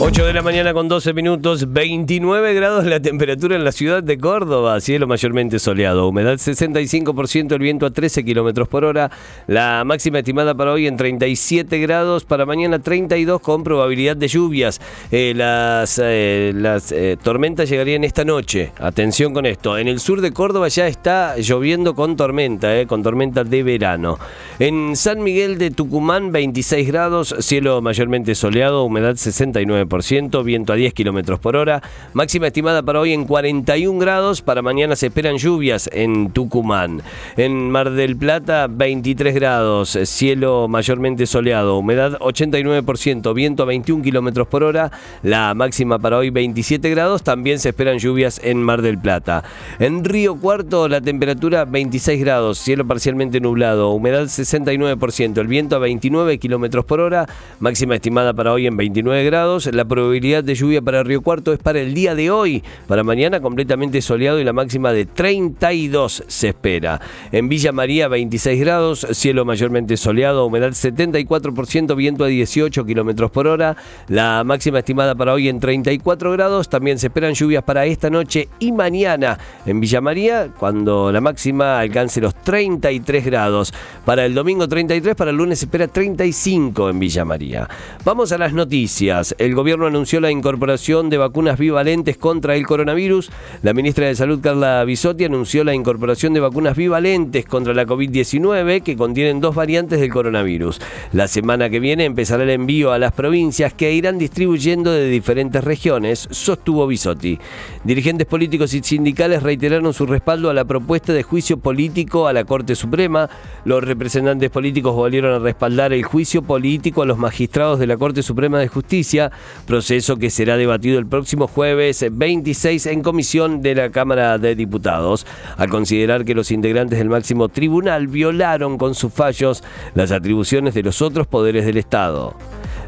8 de la mañana con 12 minutos, 29 grados la temperatura en la ciudad de Córdoba, cielo mayormente soleado, humedad 65%, el viento a 13 kilómetros por hora, la máxima estimada para hoy en 37 grados, para mañana 32 con probabilidad de lluvias. Eh, las eh, eh, tormentas llegarían esta noche, atención con esto, en el sur de Córdoba ya está lloviendo con tormenta, con tormenta de verano. En San Miguel de Tucumán 26 grados, cielo mayormente soleado, humedad 69% viento a 10 kilómetros por hora. Máxima estimada para hoy en 41 grados. Para mañana se esperan lluvias en Tucumán. En Mar del Plata, 23 grados, cielo mayormente soleado, humedad 89%, viento a 21 kilómetros por hora. La máxima para hoy, 27 grados. También se esperan lluvias en Mar del Plata. En Río Cuarto, la temperatura 26 grados, cielo parcialmente nublado, humedad 69%, el viento a 29 kilómetros por hora. Máxima estimada para hoy en 29 grados. La probabilidad de lluvia para Río Cuarto es para el día de hoy. Para mañana completamente soleado y la máxima de 32 se espera. En Villa María 26 grados, cielo mayormente soleado, humedad 74%, viento a 18 kilómetros por hora. La máxima estimada para hoy en 34 grados. También se esperan lluvias para esta noche y mañana en Villa María, cuando la máxima alcance los 33 grados. Para el domingo 33, para el lunes se espera 35 en Villa María. Vamos a las noticias. El gobierno anunció la incorporación de vacunas bivalentes contra el coronavirus. La ministra de Salud, Carla Bisotti, anunció la incorporación de vacunas bivalentes contra la COVID-19 que contienen dos variantes del coronavirus. La semana que viene empezará el envío a las provincias que irán distribuyendo de diferentes regiones, sostuvo Bisotti. Dirigentes políticos y sindicales reiteraron su respaldo a la propuesta de juicio político a la Corte Suprema. Los representantes políticos volvieron a respaldar el juicio político a los magistrados de la Corte Suprema de Justicia proceso que será debatido el próximo jueves 26 en comisión de la Cámara de Diputados, al considerar que los integrantes del máximo tribunal violaron con sus fallos las atribuciones de los otros poderes del Estado.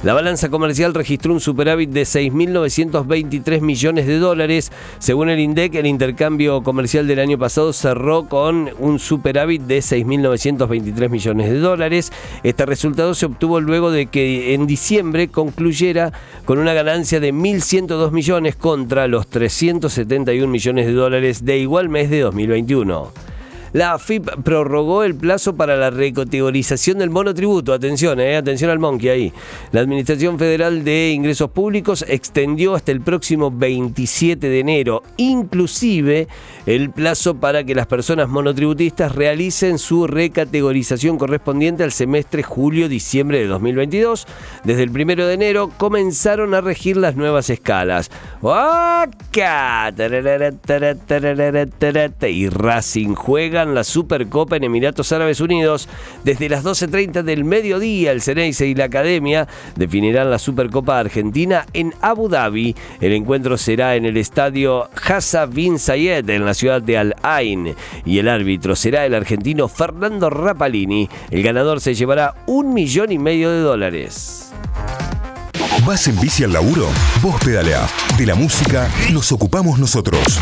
La balanza comercial registró un superávit de 6.923 millones de dólares. Según el INDEC, el intercambio comercial del año pasado cerró con un superávit de 6.923 millones de dólares. Este resultado se obtuvo luego de que en diciembre concluyera con una ganancia de 1.102 millones contra los 371 millones de dólares de igual mes de 2021. La AFIP prorrogó el plazo para la recategorización del monotributo. Atención, eh, atención al monkey ahí. La Administración Federal de Ingresos Públicos extendió hasta el próximo 27 de enero, inclusive el plazo para que las personas monotributistas realicen su recategorización correspondiente al semestre julio-diciembre de 2022. Desde el 1 de enero comenzaron a regir las nuevas escalas. Y Racing juega la Supercopa en Emiratos Árabes Unidos. Desde las 12.30 del mediodía, el Ceneice y la Academia definirán la Supercopa Argentina en Abu Dhabi. El encuentro será en el estadio Hassan bin Zayed en la ciudad de Al Ain y el árbitro será el argentino Fernando Rapalini. El ganador se llevará un millón y medio de dólares. ¿Vas en bici al laburo? Vos pedalea. De la música nos ocupamos nosotros.